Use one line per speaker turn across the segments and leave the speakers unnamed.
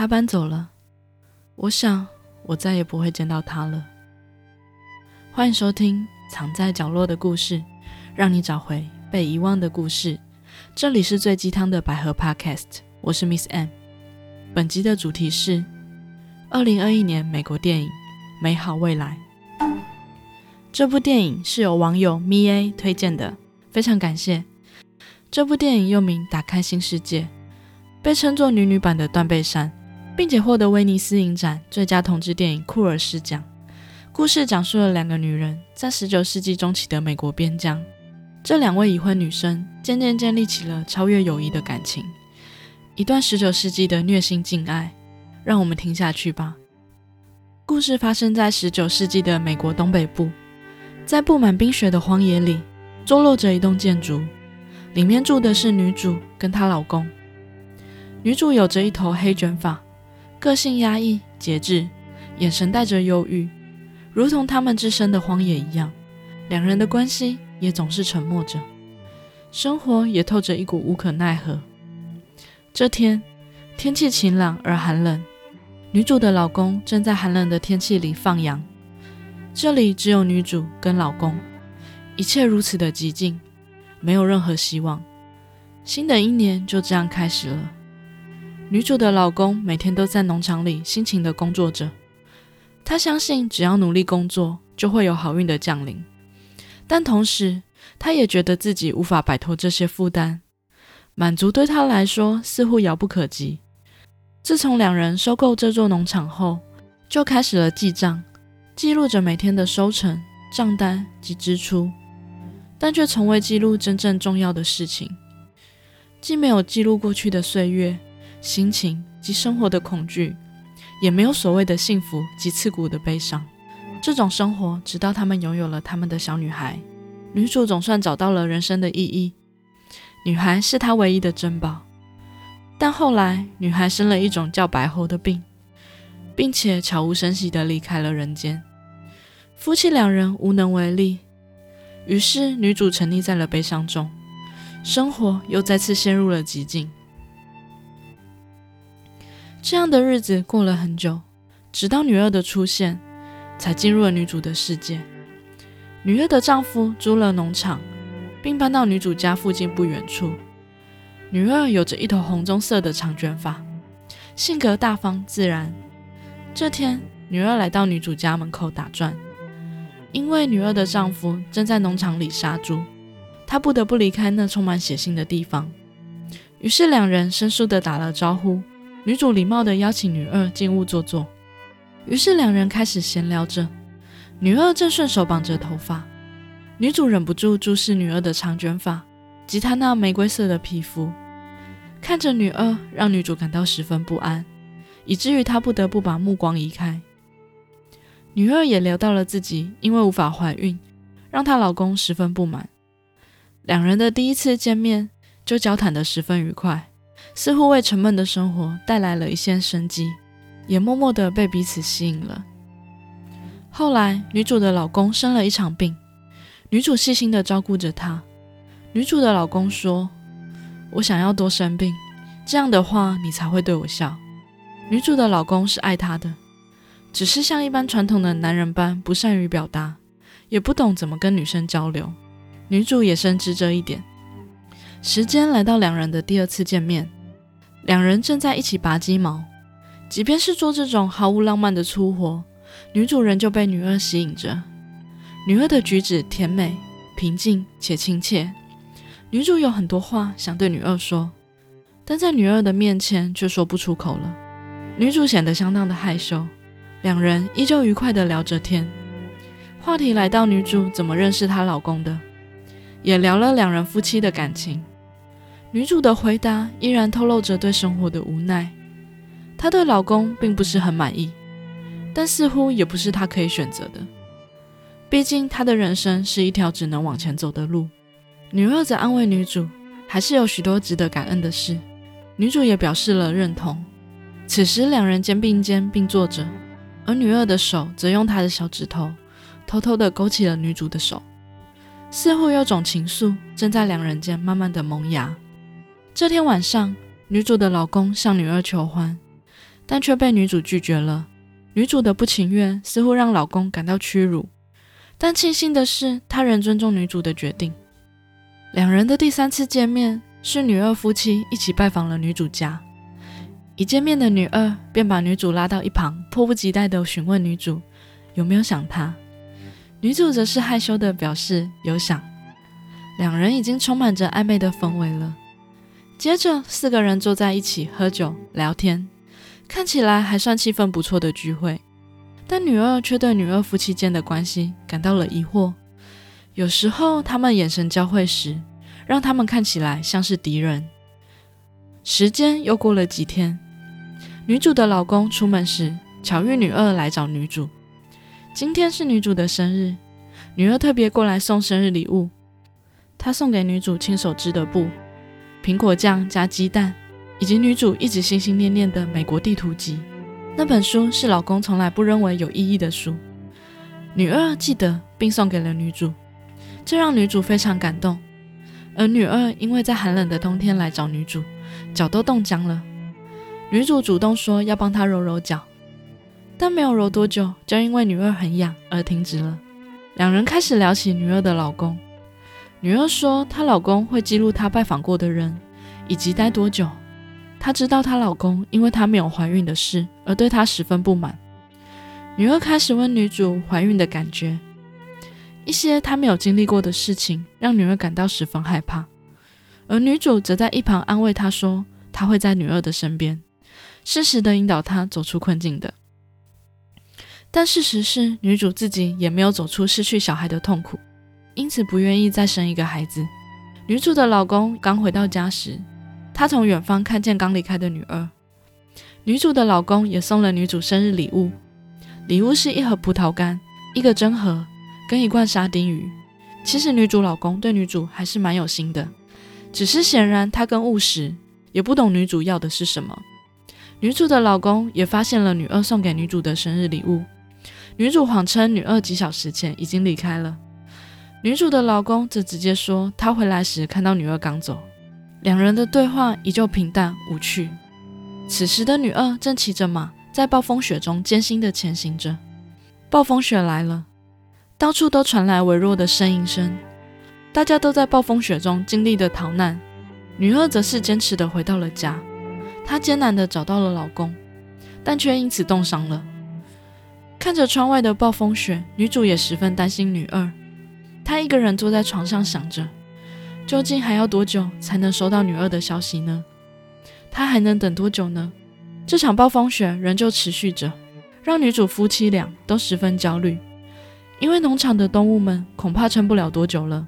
他搬走了，我想我再也不会见到他了。欢迎收听《藏在角落的故事》，让你找回被遗忘的故事。这里是最鸡汤的百合 Podcast，我是 Miss M。本集的主题是二零二一年美国电影《美好未来》。这部电影是由网友 MiA 推荐的，非常感谢。这部电影又名《打开新世界》，被称作女女版的《断背山》。并且获得威尼斯影展最佳同志电影库尔斯奖。故事讲述了两个女人在十九世纪中期的美国边疆，这两位已婚女生渐渐建立起了超越友谊的感情。一段十九世纪的虐心禁爱，让我们听下去吧。故事发生在十九世纪的美国东北部，在布满冰雪的荒野里，坐落着一栋建筑，里面住的是女主跟她老公。女主有着一头黑卷发。个性压抑、节制，眼神带着忧郁，如同他们置身的荒野一样。两人的关系也总是沉默着，生活也透着一股无可奈何。这天，天气晴朗而寒冷，女主的老公正在寒冷的天气里放羊。这里只有女主跟老公，一切如此的寂静，没有任何希望。新的一年就这样开始了。女主的老公每天都在农场里辛勤的工作着，他相信只要努力工作，就会有好运的降临。但同时，他也觉得自己无法摆脱这些负担，满足对他来说似乎遥不可及。自从两人收购这座农场后，就开始了记账，记录着每天的收成、账单及支出，但却从未记录真正重要的事情，既没有记录过去的岁月。心情及生活的恐惧，也没有所谓的幸福及刺骨的悲伤。这种生活，直到他们拥有了他们的小女孩，女主总算找到了人生的意义。女孩是她唯一的珍宝。但后来，女孩生了一种叫白喉的病，并且悄无声息地离开了人间。夫妻两人无能为力，于是女主沉溺在了悲伤中，生活又再次陷入了寂静。这样的日子过了很久，直到女二的出现，才进入了女主的世界。女二的丈夫租了农场，并搬到女主家附近不远处。女二有着一头红棕色的长卷发，性格大方自然。这天，女二来到女主家门口打转，因为女二的丈夫正在农场里杀猪，她不得不离开那充满血腥的地方。于是，两人生疏地打了招呼。女主礼貌地邀请女二进屋坐坐，于是两人开始闲聊着。女二正顺手绑着头发，女主忍不住注视女二的长卷发及她那玫瑰色的皮肤，看着女二，让女主感到十分不安，以至于她不得不把目光移开。女二也聊到了自己因为无法怀孕，让她老公十分不满。两人的第一次见面就交谈得十分愉快。似乎为沉闷的生活带来了一线生机，也默默地被彼此吸引了。后来，女主的老公生了一场病，女主细心地照顾着他。女主的老公说：“我想要多生病，这样的话你才会对我笑。”女主的老公是爱她的，只是像一般传统的男人般不善于表达，也不懂怎么跟女生交流。女主也深知这一点。时间来到两人的第二次见面。两人正在一起拔鸡毛，即便是做这种毫无浪漫的粗活，女主人就被女二吸引着。女二的举止甜美、平静且亲切，女主有很多话想对女二说，但在女二的面前却说不出口了。女主显得相当的害羞。两人依旧愉快地聊着天，话题来到女主怎么认识她老公的，也聊了两人夫妻的感情。女主的回答依然透露着对生活的无奈。她对老公并不是很满意，但似乎也不是她可以选择的。毕竟她的人生是一条只能往前走的路。女二则安慰女主，还是有许多值得感恩的事。女主也表示了认同。此时两人肩并肩并坐着，而女二的手则用她的小指头偷偷地勾起了女主的手，似乎有种情愫正在两人间慢慢的萌芽。这天晚上，女主的老公向女二求欢，但却被女主拒绝了。女主的不情愿似乎让老公感到屈辱，但庆幸的是，他仍尊重女主的决定。两人的第三次见面是女二夫妻一起拜访了女主家。一见面的女二便把女主拉到一旁，迫不及待地询问女主有没有想她。女主则是害羞地表示有想。两人已经充满着暧昧的氛围了。接着，四个人坐在一起喝酒聊天，看起来还算气氛不错的聚会。但女二却对女二夫妻间的关系感到了疑惑。有时候他们眼神交汇时，让他们看起来像是敌人。时间又过了几天。女主的老公出门时，巧遇女二来找女主。今天是女主的生日，女二特别过来送生日礼物。她送给女主亲手织的布、苹果酱加鸡蛋，以及女主一直心心念念的美国地图集。那本书是老公从来不认为有意义的书。女二记得并送给了女主，这让女主非常感动。而女二因为在寒冷的冬天来找女主，脚都冻僵了。女主主动说要帮她揉揉脚，但没有揉多久，就因为女二很痒而停止了。两人开始聊起女二的老公。女二说她老公会记录她拜访过的人以及待多久。她知道她老公因为她没有怀孕的事而对她十分不满。女二开始问女主怀孕的感觉，一些她没有经历过的事情让女儿感到十分害怕，而女主则在一旁安慰她说她会在女儿的身边。适时的引导她走出困境的，但事实是，女主自己也没有走出失去小孩的痛苦，因此不愿意再生一个孩子。女主的老公刚回到家时，他从远方看见刚离开的女儿。女主的老公也送了女主生日礼物，礼物是一盒葡萄干、一个针盒跟一罐沙丁鱼。其实女主老公对女主还是蛮有心的，只是显然他更务实，也不懂女主要的是什么。女主的老公也发现了女二送给女主的生日礼物。女主谎称女二几小时前已经离开了，女主的老公则直接说他回来时看到女二刚走。两人的对话依旧平淡无趣。此时的女二正骑着马在暴风雪中艰辛地前行着。暴风雪来了，到处都传来微弱的呻吟声，大家都在暴风雪中尽力地逃难。女二则是坚持地回到了家。她艰难地找到了老公，但却因此冻伤了。看着窗外的暴风雪，女主也十分担心女二。她一个人坐在床上想着，究竟还要多久才能收到女二的消息呢？她还能等多久呢？这场暴风雪仍旧持续着，让女主夫妻俩都十分焦虑，因为农场的动物们恐怕撑不了多久了。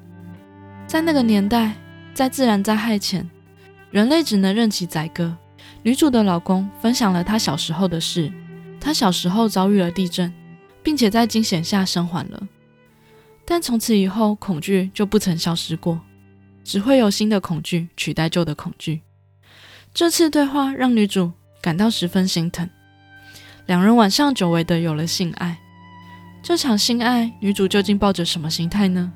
在那个年代，在自然灾害前，人类只能任其宰割。女主的老公分享了他小时候的事。他小时候遭遇了地震，并且在惊险下生还了。但从此以后，恐惧就不曾消失过，只会有新的恐惧取代旧的恐惧。这次对话让女主感到十分心疼。两人晚上久违的有了性爱。这场性爱，女主究竟抱着什么心态呢？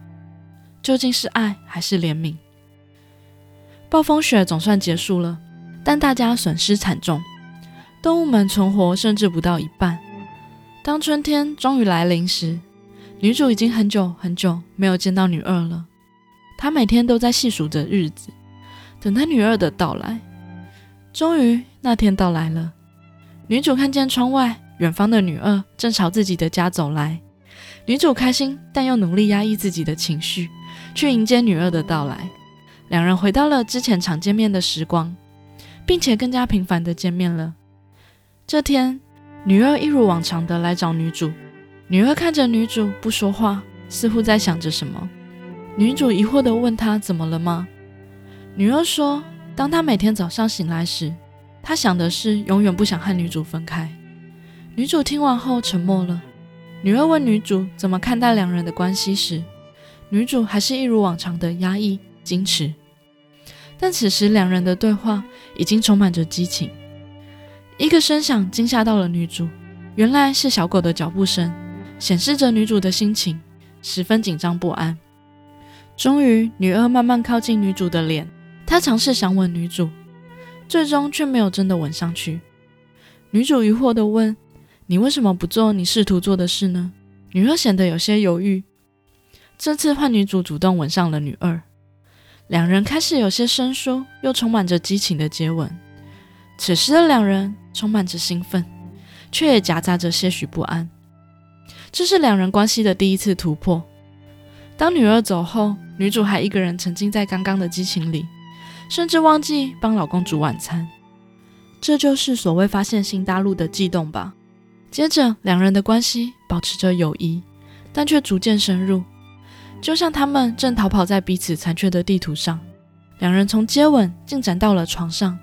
究竟是爱还是怜悯？暴风雪总算结束了。但大家损失惨重，动物们存活甚至不到一半。当春天终于来临时，女主已经很久很久没有见到女二了。她每天都在细数着日子，等待女二的到来。终于，那天到来了。女主看见窗外远方的女二正朝自己的家走来，女主开心，但又努力压抑自己的情绪，去迎接女二的到来。两人回到了之前常见面的时光。并且更加频繁的见面了。这天，女二一如往常的来找女主。女儿看着女主不说话，似乎在想着什么。女主疑惑的问她怎么了吗？女儿说，当她每天早上醒来时，她想的是永远不想和女主分开。女主听完后沉默了。女儿问女主怎么看待两人的关系时，女主还是一如往常的压抑矜持。但此时两人的对话已经充满着激情。一个声响惊吓到了女主，原来是小狗的脚步声，显示着女主的心情十分紧张不安。终于，女二慢慢靠近女主的脸，她尝试想吻女主，最终却没有真的吻上去。女主疑惑地问：“你为什么不做你试图做的事呢？”女二显得有些犹豫。这次换女主主动吻上了女二，两人开始有些生疏又充满着激情的接吻。此时的两人充满着兴奋，却也夹杂着些许不安。这是两人关系的第一次突破。当女儿走后，女主还一个人沉浸在刚刚的激情里，甚至忘记帮老公煮晚餐。这就是所谓发现新大陆的悸动吧。接着，两人的关系保持着友谊，但却逐渐深入，就像他们正逃跑在彼此残缺的地图上。两人从接吻进展到了床上，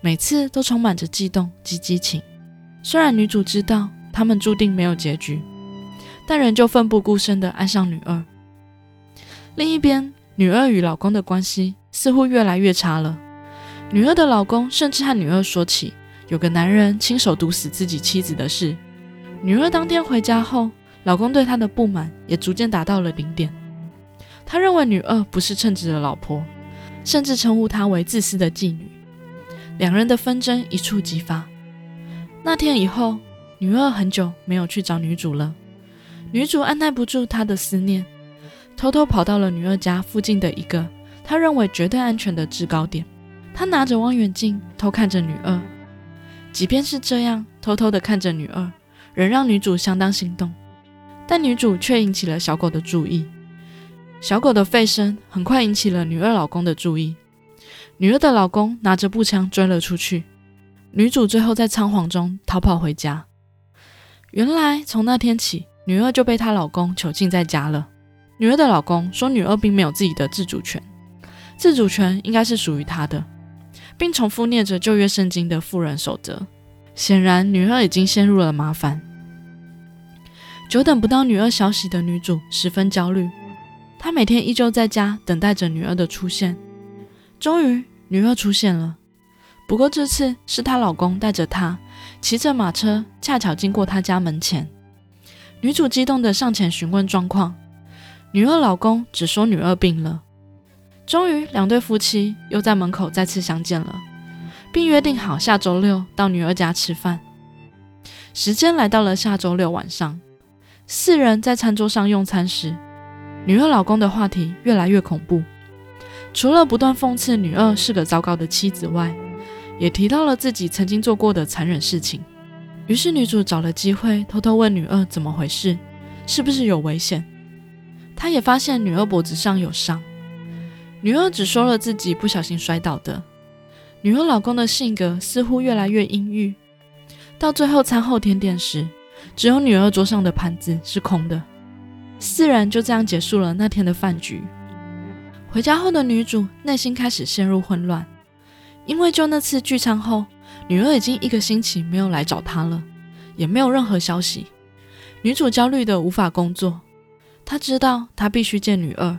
每次都充满着悸动及激情。虽然女主知道他们注定没有结局，但仍旧奋不顾身地爱上女二。另一边，女二与老公的关系似乎越来越差了。女二的老公甚至和女二说起有个男人亲手毒死自己妻子的事。女二当天回家后，老公对她的不满也逐渐达到了顶点。他认为女二不是称职的老婆，甚至称呼她为自私的妓女。两人的纷争一触即发。那天以后，女二很久没有去找女主了。女主按耐不住她的思念。偷偷跑到了女二家附近的一个她认为绝对安全的制高点。她拿着望远镜偷看着女二，即便是这样偷偷的看着女二，仍让女主相当心动。但女主却引起了小狗的注意。小狗的吠声很快引起了女二老公的注意。女二的老公拿着步枪追了出去。女主最后在仓皇中逃跑回家。原来从那天起，女二就被她老公囚禁在家了。女儿的老公说，女儿并没有自己的自主权，自主权应该是属于她的，并重复念着旧约圣经的妇人守则。显然，女儿已经陷入了麻烦。久等不到女儿消息的女主十分焦虑，她每天依旧在家等待着女儿的出现。终于，女儿出现了，不过这次是她老公带着她骑着马车，恰巧经过她家门前。女主激动地上前询问状况。女二老公只说女二病了。终于，两对夫妻又在门口再次相见了，并约定好下周六到女二家吃饭。时间来到了下周六晚上，四人在餐桌上用餐时，女二老公的话题越来越恐怖。除了不断讽刺女二是个糟糕的妻子外，也提到了自己曾经做过的残忍事情。于是，女主找了机会偷偷问女二怎么回事，是不是有危险。她也发现女儿脖子上有伤，女二只说了自己不小心摔倒的。女儿老公的性格似乎越来越阴郁，到最后餐后甜点时，只有女儿桌上的盘子是空的。四人就这样结束了那天的饭局。回家后的女主内心开始陷入混乱，因为就那次聚餐后，女儿已经一个星期没有来找她了，也没有任何消息。女主焦虑的无法工作。她知道她必须见女二，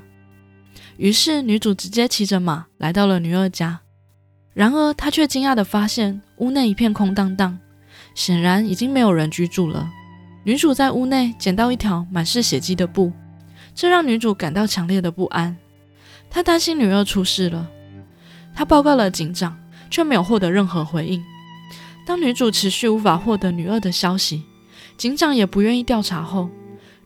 于是女主直接骑着马来到了女二家。然而，她却惊讶地发现屋内一片空荡荡，显然已经没有人居住了。女主在屋内捡到一条满是血迹的布，这让女主感到强烈的不安。她担心女二出事了，她报告了警长，却没有获得任何回应。当女主持续无法获得女二的消息，警长也不愿意调查后。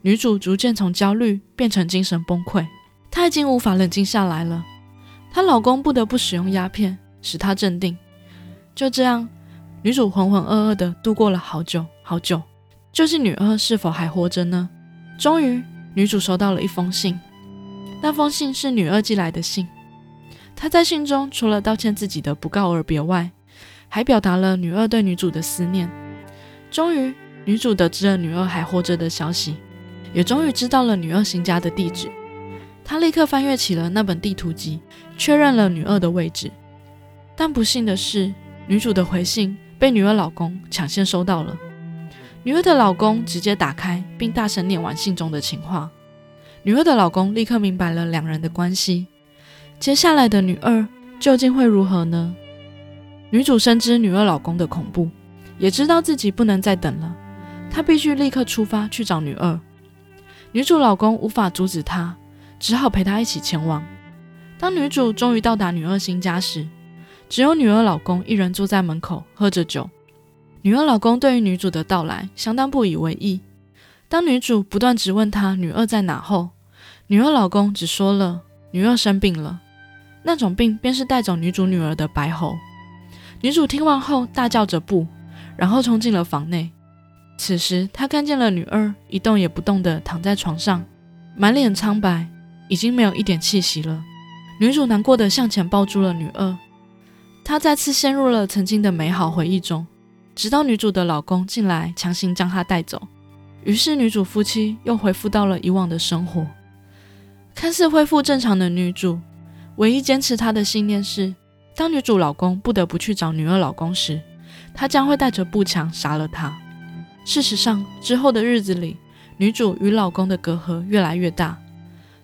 女主逐渐从焦虑变成精神崩溃，她已经无法冷静下来了。她老公不得不使用鸦片使她镇定。就这样，女主浑浑噩噩地度过了好久好久。究竟女二是否还活着呢？终于，女主收到了一封信。那封信是女二寄来的信。她在信中除了道歉自己的不告而别外，还表达了女二对女主的思念。终于，女主得知了女二还活着的消息。也终于知道了女二新家的地址，她立刻翻阅起了那本地图集，确认了女二的位置。但不幸的是，女主的回信被女二老公抢先收到了。女二的老公直接打开，并大声念完信中的情话。女二的老公立刻明白了两人的关系。接下来的女二究竟会如何呢？女主深知女二老公的恐怖，也知道自己不能再等了，她必须立刻出发去找女二。女主老公无法阻止她，只好陪她一起前往。当女主终于到达女二新家时，只有女二老公一人坐在门口喝着酒。女二老公对于女主的到来相当不以为意。当女主不断质问她女二在哪后，女二老公只说了女二生病了，那种病便是带走女主女儿的白喉。女主听完后大叫着不，然后冲进了房内。此时她看见了女二一动也不动地躺在床上，满脸苍白，已经没有一点气息了。女主难过的向前抱住了女二，她再次陷入了曾经的美好回忆中，直到女主的老公进来强行将她带走。于是女主夫妻又恢复到了以往的生活。看似恢复正常的女主，唯一坚持她的信念是。当女主老公不得不去找女二老公时，她将会带着步枪杀了他。事实上，之后的日子里，女主与老公的隔阂越来越大。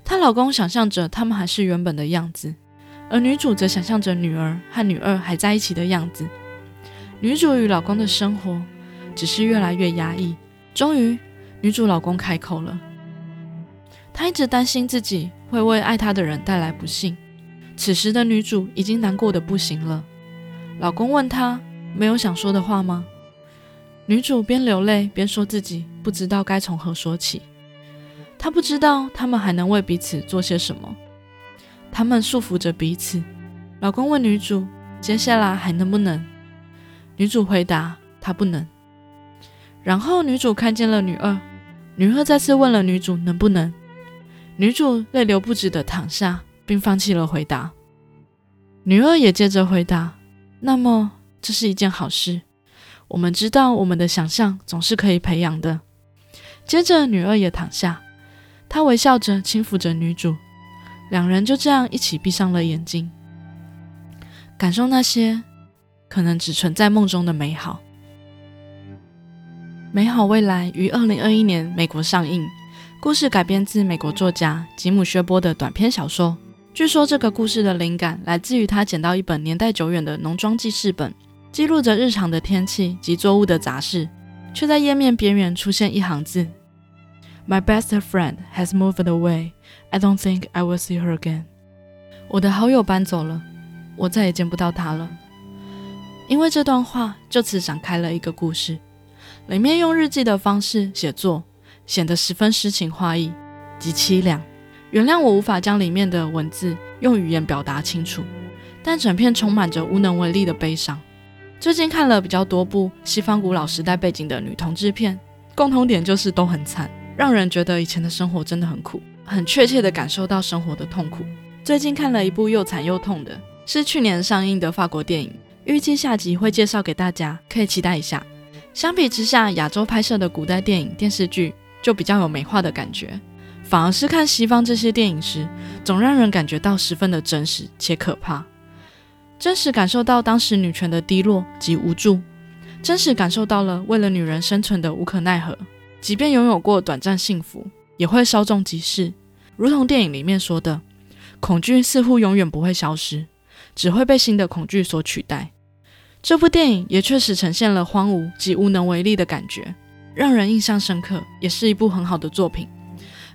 她老公想象着他们还是原本的样子，而女主则想象着女儿和女二还在一起的样子。女主与老公的生活只是越来越压抑。终于，女主老公开口了，她一直担心自己会为爱她的人带来不幸。此时的女主已经难过的不行了。老公问她：“没有想说的话吗？”女主边流泪边说自己不知道该从何说起。她不知道他们还能为彼此做些什么。他们束缚着彼此。老公问女主：“接下来还能不能？”女主回答：“她不能。”然后女主看见了女二。女二再次问了女主：“能不能？”女主泪流不止的躺下。并放弃了回答。女二也接着回答：“那么这是一件好事。我们知道我们的想象总是可以培养的。”接着，女二也躺下，她微笑着轻抚着女主，两人就这样一起闭上了眼睛，感受那些可能只存在梦中的美好。美好未来于二零二一年美国上映，故事改编自美国作家吉姆·薛波的短篇小说。据说这个故事的灵感来自于他捡到一本年代久远的农庄记事本，记录着日常的天气及作物的杂事，却在页面边缘出现一行字：“My best friend has moved away. I don't think I will see her again.” 我的好友搬走了，我再也见不到她了。因为这段话就此展开了一个故事，里面用日记的方式写作，显得十分诗情画意及凄凉。原谅我无法将里面的文字用语言表达清楚，但整片充满着无能为力的悲伤。最近看了比较多部西方古老时代背景的女同志片，共同点就是都很惨，让人觉得以前的生活真的很苦，很确切的感受到生活的痛苦。最近看了一部又惨又痛的，是去年上映的法国电影，预计下集会介绍给大家，可以期待一下。相比之下，亚洲拍摄的古代电影电视剧就比较有美化的感觉。反而是看西方这些电影时，总让人感觉到十分的真实且可怕，真实感受到当时女权的低落及无助，真实感受到了为了女人生存的无可奈何。即便拥有过短暂幸福，也会稍纵即逝。如同电影里面说的，恐惧似乎永远不会消失，只会被新的恐惧所取代。这部电影也确实呈现了荒芜及无能为力的感觉，让人印象深刻，也是一部很好的作品。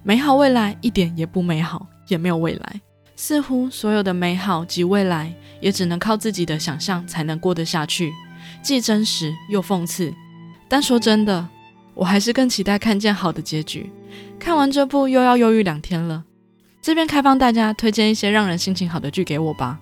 美好未来一点也不美好，也没有未来。似乎所有的美好及未来，也只能靠自己的想象才能过得下去，既真实又讽刺。但说真的，我还是更期待看见好的结局。看完这部又要忧郁两天了。这边开放大家推荐一些让人心情好的剧给我吧。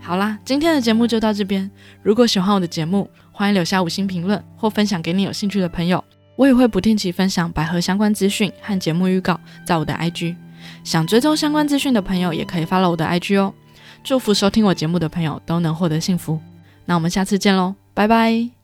好啦，今天的节目就到这边。如果喜欢我的节目，欢迎留下五星评论或分享给你有兴趣的朋友。我也会不定期分享百合相关资讯和节目预告在我的 IG，想追踪相关资讯的朋友也可以 follow 我的 IG 哦。祝福收听我节目的朋友都能获得幸福，那我们下次见喽，拜拜。